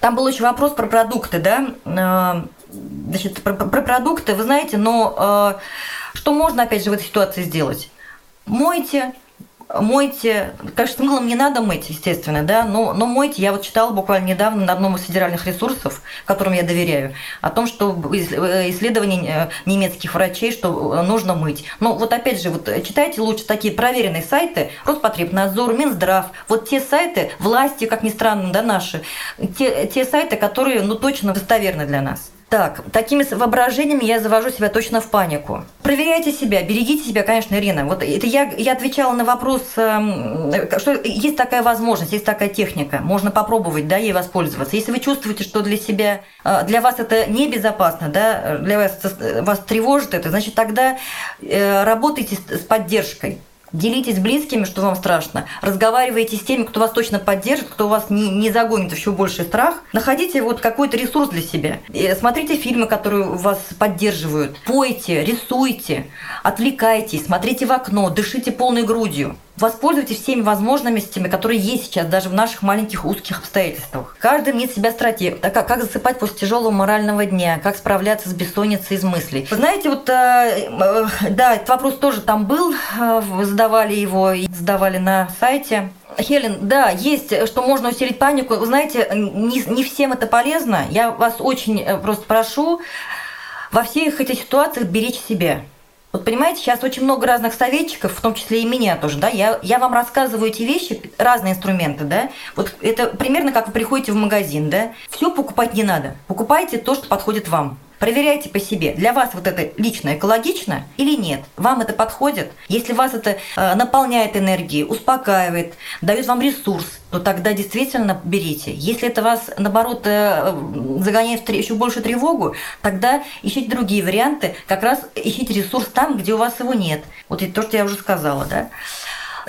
Там был еще вопрос про продукты, да? А, значит, про, про продукты, вы знаете, но а, что можно, опять же, в этой ситуации сделать? Мойте, мойте, конечно, мылом не надо мыть, естественно, да, но, но мойте. Я вот читала буквально недавно на одном из федеральных ресурсов, которым я доверяю, о том, что э, исследования э, немецких врачей, что э, нужно мыть. Но вот опять же, вот читайте лучше такие проверенные сайты, Роспотребнадзор, Минздрав, вот те сайты, власти, как ни странно, да, наши, те, те сайты, которые, ну, точно достоверны для нас. Так, такими воображениями я завожу себя точно в панику. Проверяйте себя, берегите себя, конечно, Ирина. Вот это я, я отвечала на вопрос, эм, что есть такая возможность, есть такая техника, можно попробовать, да, ей воспользоваться. Если вы чувствуете, что для себя, э, для вас это небезопасно, да, для вас, вас тревожит это, значит, тогда э, работайте с поддержкой. Делитесь с близкими, что вам страшно. Разговаривайте с теми, кто вас точно поддержит, кто вас не, не загонит в еще больший страх. Находите вот какой-то ресурс для себя. И смотрите фильмы, которые вас поддерживают. Пойте, рисуйте, отвлекайтесь, смотрите в окно, дышите полной грудью. Воспользуйтесь всеми возможностями, которые есть сейчас даже в наших маленьких узких обстоятельствах. Каждый имеет себя стратегию. Так как, как засыпать после тяжелого морального дня, как справляться с бессонницей из мыслей. Вы знаете, вот, э, э, да, этот вопрос тоже там был, э, задавали его и задавали на сайте. Хелен, да, есть, что можно усилить панику. Вы знаете, не, не всем это полезно. Я вас очень э, просто прошу во всех этих ситуациях беречь себя. Вот понимаете, сейчас очень много разных советчиков, в том числе и меня тоже, да, я, я вам рассказываю эти вещи, разные инструменты, да, вот это примерно как вы приходите в магазин, да, все покупать не надо, покупайте то, что подходит вам. Проверяйте по себе, для вас вот это лично экологично или нет. Вам это подходит? Если вас это э, наполняет энергией, успокаивает, дает вам ресурс, то тогда действительно берите. Если это вас, наоборот, э, загоняет в еще больше тревогу, тогда ищите другие варианты, как раз ищите ресурс там, где у вас его нет. Вот это то, что я уже сказала, да.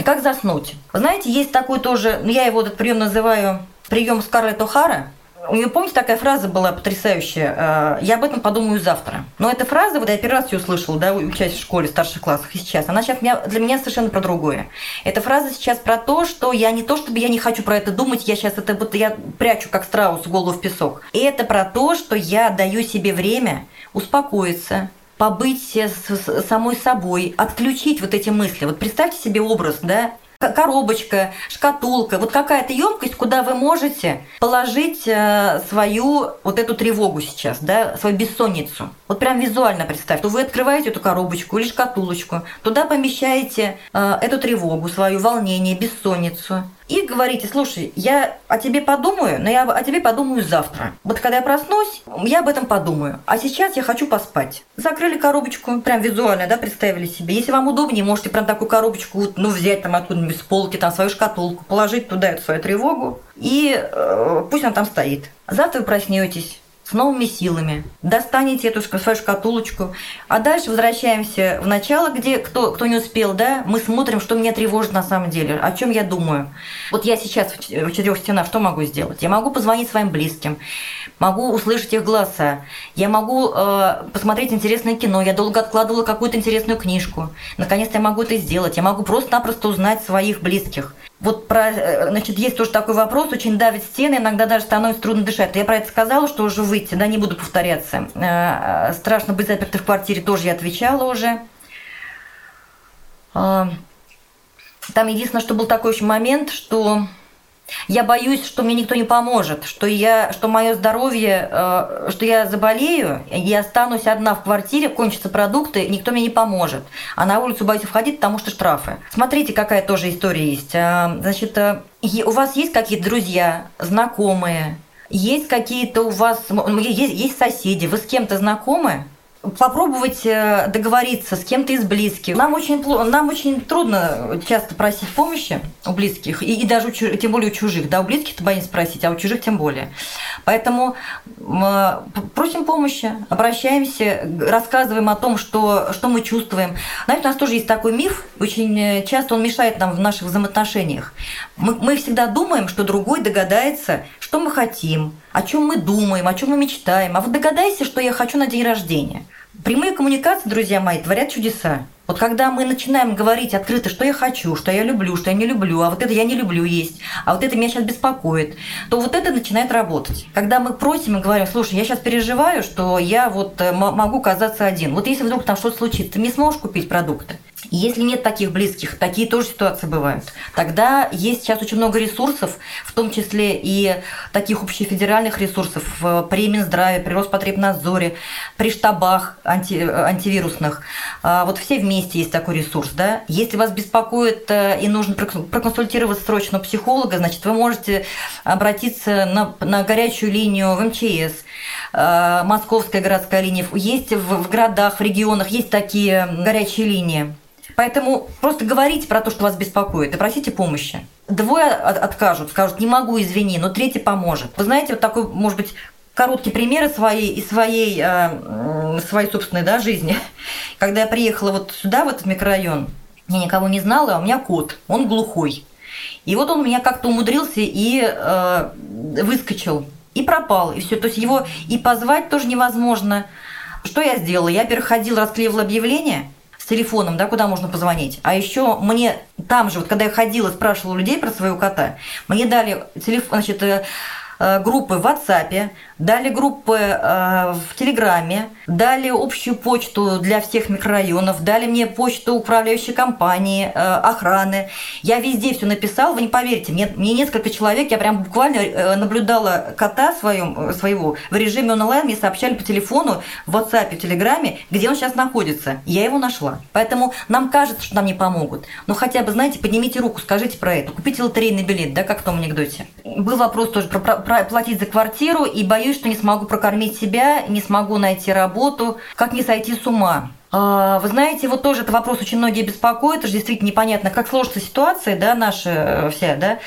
Как заснуть? Знаете, есть такой тоже, ну, я его этот прием называю прием Скарлетт О'Хара. У нее, помните, такая фраза была потрясающая? «Э, я об этом подумаю завтра. Но эта фраза, вот я первый раз ее услышала, да, учась в школе, в старших классах, и сейчас, она сейчас для меня совершенно про другое. Эта фраза сейчас про то, что я не то, чтобы я не хочу про это думать, я сейчас это будто я прячу, как страус, голову в песок. И это про то, что я даю себе время успокоиться, побыть с самой собой, отключить вот эти мысли. Вот представьте себе образ, да, коробочка, шкатулка, вот какая-то емкость, куда вы можете положить э, свою вот эту тревогу сейчас, да, свою бессонницу. Вот прям визуально представьте, то вы открываете эту коробочку или шкатулочку, туда помещаете э, эту тревогу, свое волнение, бессонницу, и говорите, слушай, я о тебе подумаю, но я о тебе подумаю завтра. Вот когда я проснусь, я об этом подумаю. А сейчас я хочу поспать. Закрыли коробочку, прям визуально, да, представили себе. Если вам удобнее, можете прям такую коробочку, ну, взять там откуда-нибудь с полки, там свою шкатулку, положить туда эту свою тревогу, и э, пусть она там стоит. Завтра вы проснетесь с новыми силами. Достанете эту свою шкатулочку. А дальше возвращаемся в начало, где кто, кто не успел, да, мы смотрим, что меня тревожит на самом деле, о чем я думаю. Вот я сейчас в четырех стенах что могу сделать? Я могу позвонить своим близким, могу услышать их голоса, я могу э, посмотреть интересное кино, я долго откладывала какую-то интересную книжку. Наконец-то я могу это сделать. Я могу просто-напросто узнать своих близких. Вот про, э, значит, есть тоже такой вопрос, очень давит стены, иногда даже становится трудно дышать. Я про это сказала, что уже выйти, да, не буду повторяться. Э, страшно быть запертой в квартире, тоже я отвечала уже. Э, там единственное, что был такой еще момент, что я боюсь, что мне никто не поможет, что, я, что мое здоровье, э, что я заболею, я останусь одна в квартире, кончатся продукты, никто мне не поможет. А на улицу боюсь входить, потому что штрафы. Смотрите, какая тоже история есть. А, значит, э, у вас есть какие-то друзья, знакомые, есть какие-то у вас, есть, есть соседи, вы с кем-то знакомы? Попробовать э, договориться с кем-то из близких. Нам очень, нам очень трудно часто просить помощи у близких, и, и даже у, тем более у чужих. Да, у близких ты боишься спросить, а у чужих тем более. Поэтому э, просим помощи, обращаемся, рассказываем о том, что, что мы чувствуем. Знаете, у нас тоже есть такой миф, очень э, часто он мешает нам в наших взаимоотношениях. Мы, мы всегда думаем, что другой догадается, что мы хотим, о чем мы думаем, о чем мы мечтаем. А вот догадайся, что я хочу на день рождения. Прямые коммуникации, друзья мои, творят чудеса. Вот когда мы начинаем говорить открыто, что я хочу, что я люблю, что я не люблю, а вот это я не люблю есть, а вот это меня сейчас беспокоит, то вот это начинает работать. Когда мы просим и говорим, слушай, я сейчас переживаю, что я вот э, могу казаться один. Вот если вдруг там что-то случится, ты не сможешь купить продукты. Если нет таких близких, такие тоже ситуации бывают, тогда есть сейчас очень много ресурсов, в том числе и таких общефедеральных ресурсов при Минздраве, при Роспотребнадзоре, при штабах анти, антивирусных. А, вот все вместе есть такой ресурс. Да? Если вас беспокоит э, и нужно проконсультироваться срочно психолога, значит, вы можете обратиться на, на горячую линию в МЧС, э, Московская городская линия. Есть в, в городах, в регионах есть такие горячие линии. Поэтому просто говорите про то, что вас беспокоит, и просите помощи. Двое откажут, скажут, не могу, извини, но третий поможет. Вы знаете, вот такой, может быть, короткий пример своей, из своей, э, своей собственной да, жизни. Когда я приехала вот сюда, в этот микрорайон, я никого не знала, а у меня кот, он глухой. И вот он меня как-то умудрился и э, выскочил, и пропал, и все. То есть его и позвать тоже невозможно. Что я сделала? Я переходила, расклеивала объявление – телефоном, да, куда можно позвонить. А еще мне там же, вот когда я ходила, спрашивала людей про своего кота, мне дали телефон, значит, э, группы в WhatsApp, дали группы э, в Телеграме, дали общую почту для всех микрорайонов, дали мне почту управляющей компании, э, охраны. Я везде все написал, вы не поверите, мне, мне несколько человек, я прям буквально э, наблюдала кота своем, своего в режиме онлайн, мне сообщали по телефону, в WhatsApp, в Телеграме, где он сейчас находится. Я его нашла. Поэтому нам кажется, что нам не помогут. Но хотя бы, знаете, поднимите руку, скажите про это, купите лотерейный билет, да, как в том анекдоте. Был вопрос тоже про платить за квартиру и боюсь, что не смогу прокормить себя, не смогу найти работу, как не сойти с ума. А, вы знаете, вот тоже этот вопрос очень многие беспокоит, же действительно непонятно, как сложится ситуация, да, наша э, вся, да.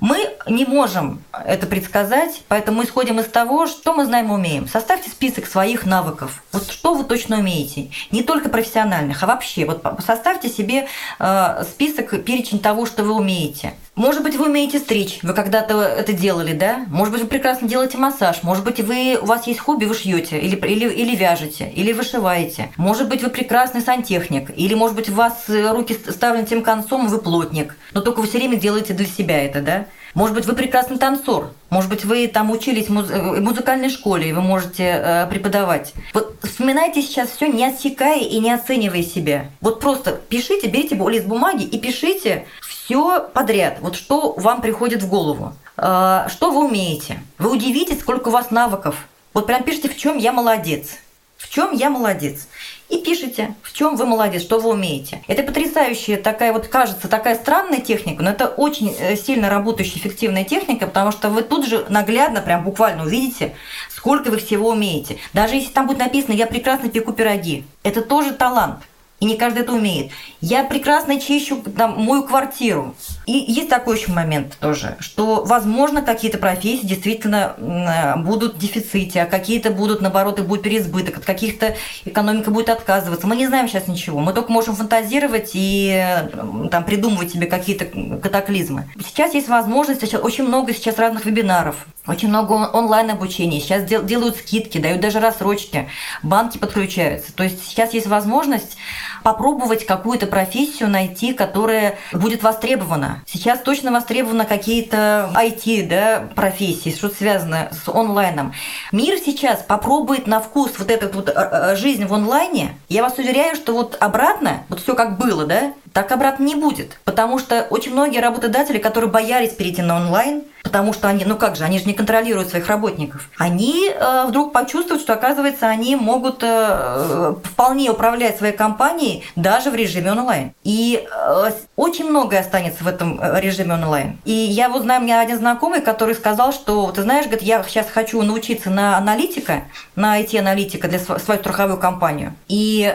Мы не можем это предсказать, поэтому мы исходим из того, что мы знаем и умеем. Составьте список своих навыков. Вот что вы точно умеете. Не только профессиональных, а вообще. Вот составьте себе э, список, перечень того, что вы умеете. Может быть, вы умеете стричь, вы когда-то это делали, да? Может быть, вы прекрасно делаете массаж, может быть, вы, у вас есть хобби, вы шьете, или, или, или вяжете, или вышиваете. Может быть, вы прекрасный сантехник, или, может быть, у вас э, руки ставлены тем концом, вы плотник. Но только вы все время делаете для себя это, да? Может быть, вы прекрасный танцор. Может быть, вы там учились в э, музыкальной школе, и вы можете э, преподавать. Вот вспоминайте сейчас все, не отсекая и не оценивая себя. Вот просто пишите, берите лист бумаги и пишите все подряд. Вот что вам приходит в голову. Э, что вы умеете? Вы удивитесь, сколько у вас навыков. Вот прям пишите, в чем я молодец. В чем я молодец и пишите, в чем вы молодец, что вы умеете. Это потрясающая такая вот, кажется, такая странная техника, но это очень э, сильно работающая эффективная техника, потому что вы тут же наглядно, прям буквально увидите, сколько вы всего умеете. Даже если там будет написано «я прекрасно пеку пироги», это тоже талант. И не каждый это умеет. Я прекрасно чищу там, мою квартиру. И есть такой еще момент тоже, что, возможно, какие-то профессии действительно будут в дефиците, а какие-то будут, наоборот, и будет переизбыток, от каких-то экономика будет отказываться. Мы не знаем сейчас ничего. Мы только можем фантазировать и там, придумывать себе какие-то катаклизмы. Сейчас есть возможность, очень много сейчас разных вебинаров, очень много онлайн-обучения. Сейчас делают скидки, дают даже рассрочки, банки подключаются. То есть сейчас есть возможность попробовать какую-то профессию найти, которая будет востребована. Сейчас точно востребованы какие-то IT да, профессии, что-то связано с онлайном. Мир сейчас попробует на вкус вот эту вот э, э, жизнь в онлайне. Я вас уверяю, что вот обратно, вот все как было, да, так обратно не будет. Потому что очень многие работодатели, которые боялись перейти на онлайн, потому что они, ну как же, они же не контролируют своих работников, они э, вдруг почувствуют, что, оказывается, они могут э, вполне управлять своей компанией даже в режиме онлайн. И э, очень многое останется в этом э, режиме онлайн. И я вот знаю, у меня один знакомый, который сказал, что, ты знаешь, говорит, я сейчас хочу научиться на аналитика, на IT-аналитика для свою страховую компанию. И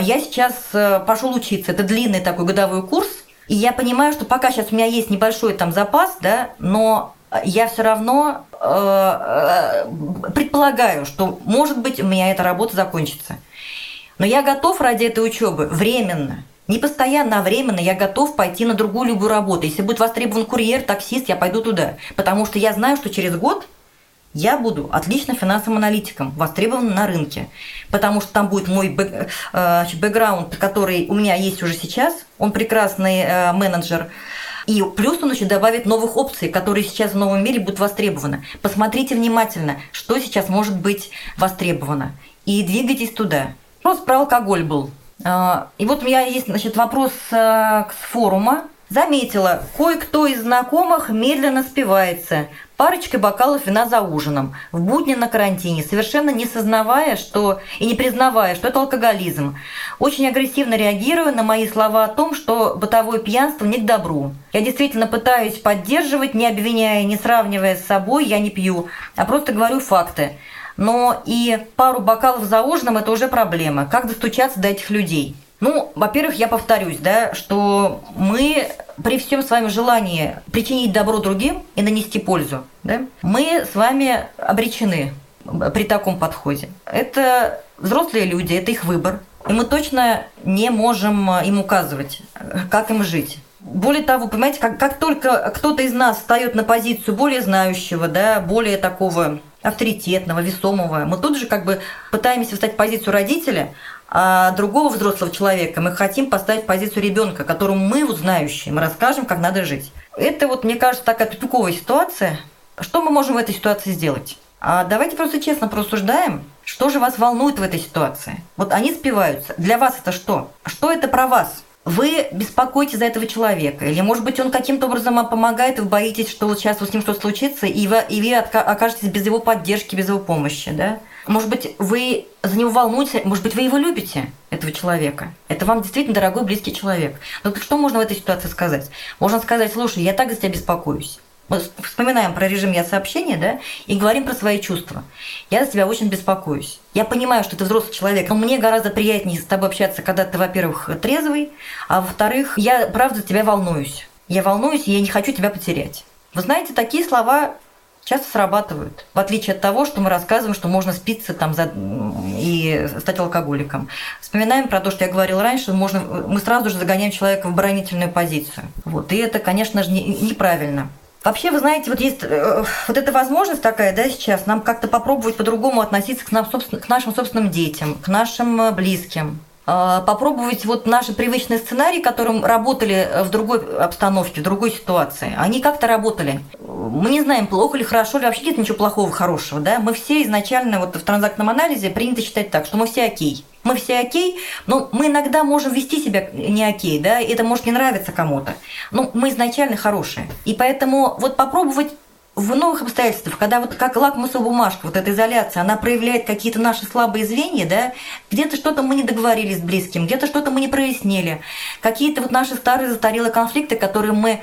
я сейчас э, пошел учиться. Это длинный такой годовой курс. И я понимаю, что пока сейчас у меня есть небольшой там запас, да, но я все равно э, предполагаю, что, может быть, у меня эта работа закончится. Но я готов ради этой учебы временно, не постоянно, а временно я готов пойти на другую любую работу. Если будет востребован курьер, таксист, я пойду туда. Потому что я знаю, что через год я буду отличным финансовым аналитиком, востребованным на рынке, потому что там будет мой э, бэкграунд, который у меня есть уже сейчас, он прекрасный э, менеджер, и плюс он еще добавит новых опций, которые сейчас в новом мире будут востребованы. Посмотрите внимательно, что сейчас может быть востребовано, и двигайтесь туда. Вопрос про алкоголь был. Э, и вот у меня есть значит, вопрос с форума. Заметила, кое-кто из знакомых медленно спивается, парочкой бокалов вина за ужином, в будни на карантине, совершенно не сознавая что, и не признавая, что это алкоголизм. Очень агрессивно реагируя на мои слова о том, что бытовое пьянство не к добру. Я действительно пытаюсь поддерживать, не обвиняя, не сравнивая с собой, я не пью, а просто говорю факты. Но и пару бокалов за ужином – это уже проблема. Как достучаться до этих людей? Ну, во-первых, я повторюсь, да, что мы при всем своем желании причинить добро другим и нанести пользу, да, мы с вами обречены при таком подходе. Это взрослые люди, это их выбор. И мы точно не можем им указывать, как им жить. Более того, понимаете, как, как только кто-то из нас встает на позицию более знающего, да, более такого авторитетного, весомого, мы тут же как бы пытаемся встать в позицию родителя, а другого взрослого человека мы хотим поставить позицию ребенка, которому мы, вот знающие, мы расскажем, как надо жить. Это вот, мне кажется, такая тупиковая ситуация. Что мы можем в этой ситуации сделать? А давайте просто честно просуждаем, что же вас волнует в этой ситуации. Вот они спиваются. Для вас это что? Что это про вас? Вы беспокоитесь за этого человека, или, может быть, он каким-то образом вам помогает, и вы боитесь, что вот сейчас вот с ним что-то случится, и вы, и вы окажетесь без его поддержки, без его помощи, да? Может быть, вы за него волнуетесь, может быть, вы его любите, этого человека. Это вам действительно дорогой, близкий человек. Но что можно в этой ситуации сказать? Можно сказать, слушай, я так за тебя беспокоюсь. Мы вспоминаем про режим «я сообщения», да, и говорим про свои чувства. Я за тебя очень беспокоюсь. Я понимаю, что ты взрослый человек, но мне гораздо приятнее с тобой общаться, когда ты, во-первых, трезвый, а во-вторых, я правда тебя волнуюсь. Я волнуюсь, и я не хочу тебя потерять. Вы знаете, такие слова часто срабатывают. В отличие от того, что мы рассказываем, что можно спиться там за... и стать алкоголиком. Вспоминаем про то, что я говорила раньше, можно... мы сразу же загоняем человека в оборонительную позицию. Вот. И это, конечно же, не... неправильно. Вообще, вы знаете, вот есть э, вот эта возможность такая, да, сейчас, нам как-то попробовать по-другому относиться к, нам, собственно, к нашим собственным детям, к нашим близким, попробовать вот наши привычные сценарии, которым работали в другой обстановке, в другой ситуации. Они как-то работали. Мы не знаем, плохо или хорошо, или вообще нет ничего плохого, хорошего. Да? Мы все изначально вот в транзактном анализе принято считать так, что мы все окей. Мы все окей, но мы иногда можем вести себя не окей, да, это может не нравиться кому-то. Но мы изначально хорошие. И поэтому вот попробовать в новых обстоятельствах, когда вот как лакмусовая бумажка, вот эта изоляция, она проявляет какие-то наши слабые звенья, да, где-то что-то мы не договорились с близким, где-то что-то мы не прояснили, какие-то вот наши старые застарелые конфликты, которые мы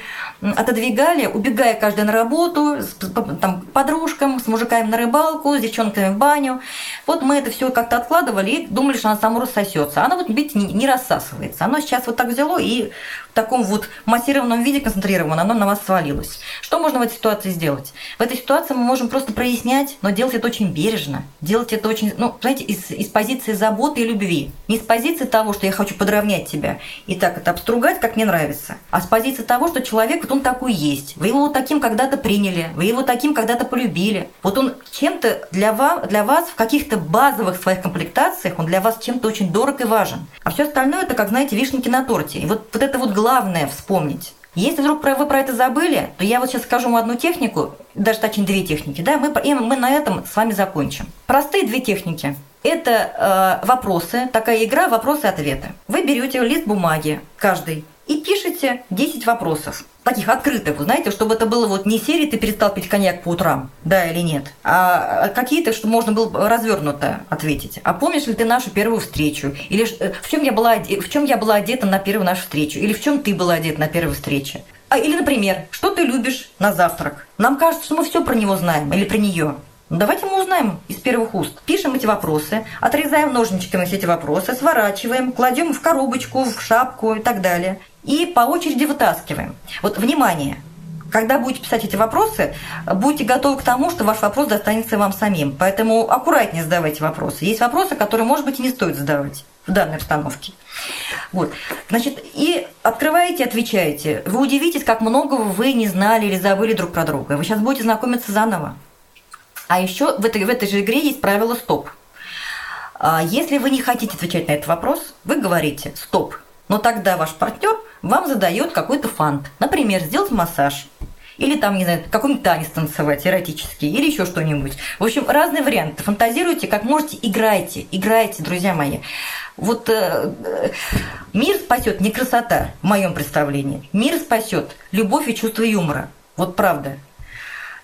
отодвигали, убегая каждый на работу, с там, подружкам, с мужиками на рыбалку, с девчонками в баню. Вот мы это все как-то откладывали и думали, что она само рассосется. Она вот, видите, не, рассасывается. Оно сейчас вот так взяло и в таком вот массированном виде концентрированно, оно на вас свалилось. Что можно в этой ситуации сделать? В этой ситуации мы можем просто прояснять, но делать это очень бережно. Делать это очень, ну, знаете, из, из позиции заботы и любви. Не с позиции того, что я хочу подровнять тебя и так это обстругать, как мне нравится, а с позиции того, что человек вот он такой есть. Вы его таким когда-то приняли, вы его таким когда-то полюбили. Вот он чем-то для вас, для вас в каких-то базовых своих комплектациях, он для вас чем-то очень дорог и важен. А все остальное это, как знаете, вишенки на торте. И вот, вот это вот главное вспомнить. Если вдруг вы про это забыли, то я вот сейчас скажу вам одну технику, даже точнее две техники, да, мы, и мы на этом с вами закончим. Простые две техники. Это э, вопросы, такая игра вопросы-ответы. Вы берете лист бумаги, каждый, и пишите 10 вопросов таких открытых, знаете, чтобы это было вот не серии «ты перестал пить коньяк по утрам», да или нет, а какие-то, чтобы можно было развернуто ответить. А помнишь ли ты нашу первую встречу? Или э, в чем я была, в чем я была одета на первую нашу встречу? Или в чем ты была одета на первой встрече? А, или, например, что ты любишь на завтрак? Нам кажется, что мы все про него знаем или про нее. Ну, давайте мы узнаем из первых уст. Пишем эти вопросы, отрезаем ножничками все эти вопросы, сворачиваем, кладем в коробочку, в шапку и так далее и по очереди вытаскиваем. Вот, внимание, когда будете писать эти вопросы, будьте готовы к тому, что ваш вопрос достанется вам самим. Поэтому аккуратнее задавайте вопросы. Есть вопросы, которые, может быть, и не стоит задавать в данной обстановке. Вот. Значит, и открываете, отвечаете. Вы удивитесь, как много вы не знали или забыли друг про друга. Вы сейчас будете знакомиться заново. А еще в этой, в этой же игре есть правило «стоп». А если вы не хотите отвечать на этот вопрос, вы говорите «стоп». Но тогда ваш партнер вам задает какой-то фант. Например, сделать массаж. Или там, не знаю, какой-нибудь танец танцевать, эротический, или еще что-нибудь. В общем, разные варианты. Фантазируйте, как можете, играйте. Играйте, друзья мои. Вот э, э мир спасет не красота, в моем представлении. Мир спасет любовь и чувство юмора. Вот правда.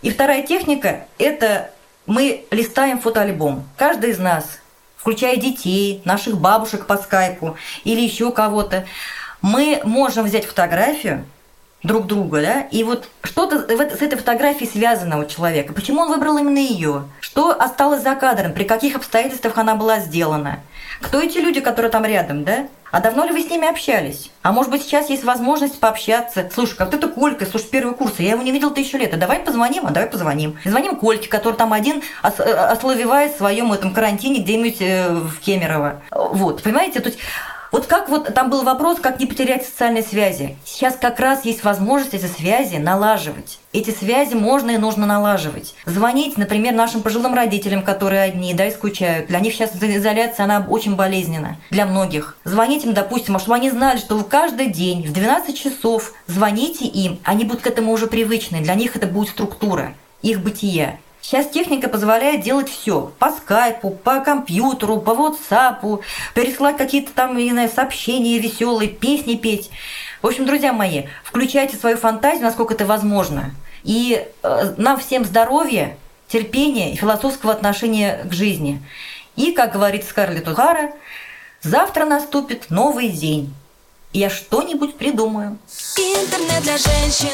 И вторая техника – это мы листаем фотоальбом. Каждый из нас, включая детей, наших бабушек по скайпу или еще кого-то, мы можем взять фотографию друг друга, да, и вот что-то с этой фотографией связано у человека. Почему он выбрал именно ее? Что осталось за кадром? При каких обстоятельствах она была сделана? Кто эти люди, которые там рядом, да? А давно ли вы с ними общались? А может быть, сейчас есть возможность пообщаться? Слушай, как ты Колька, слушай, первый курс, я его не видел тысячу лет. А давай позвоним, а давай позвоним. Звоним Кольке, который там один ословевает в своем этом карантине где-нибудь э, в Кемерово. Вот, понимаете? То есть вот как вот там был вопрос, как не потерять социальные связи. Сейчас как раз есть возможность эти связи налаживать. Эти связи можно и нужно налаживать. Звонить, например, нашим пожилым родителям, которые одни, да, и скучают. Для них сейчас изоляция, она очень болезненна. Для многих. Звонить им, допустим, а чтобы они знали, что вы каждый день в 12 часов звоните им. Они будут к этому уже привычны. Для них это будет структура их бытия. Сейчас техника позволяет делать все. По скайпу, по компьютеру, по WhatsApp, пересылать какие-то там, не знаю, сообщения веселые, песни петь. В общем, друзья мои, включайте свою фантазию, насколько это возможно. И э, нам всем здоровья, терпения и философского отношения к жизни. И, как говорит Скарлетт О'Хара, завтра наступит новый день. Я что-нибудь придумаю. Интернет для женщин